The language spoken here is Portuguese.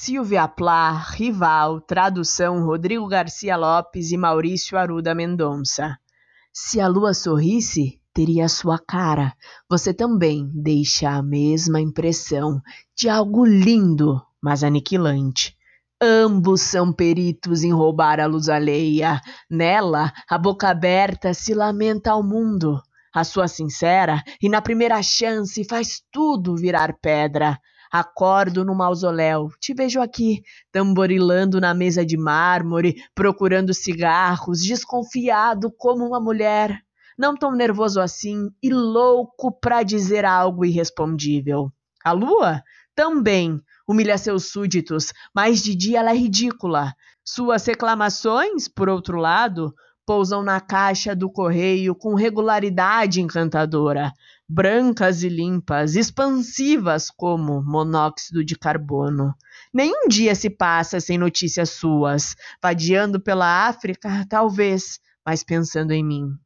Silvia Plá, Rival, tradução Rodrigo Garcia Lopes e Maurício Aruda Mendonça. Se a lua sorrisse, teria a sua cara. Você também deixa a mesma impressão de algo lindo, mas aniquilante. Ambos são peritos em roubar a luz alheia. Nela, a boca aberta se lamenta ao mundo. A sua sincera, e na primeira chance faz tudo virar pedra. Acordo no mausoléu, te vejo aqui, tamborilando na mesa de mármore, procurando cigarros, desconfiado como uma mulher, não tão nervoso assim e louco para dizer algo irrespondível. A lua? Também humilha seus súditos, mas de dia ela é ridícula. Suas reclamações, por outro lado, pousam na caixa do correio com regularidade encantadora, brancas e limpas, expansivas como monóxido de carbono. Nenhum dia se passa sem notícias suas, vadiando pela África, talvez, mas pensando em mim.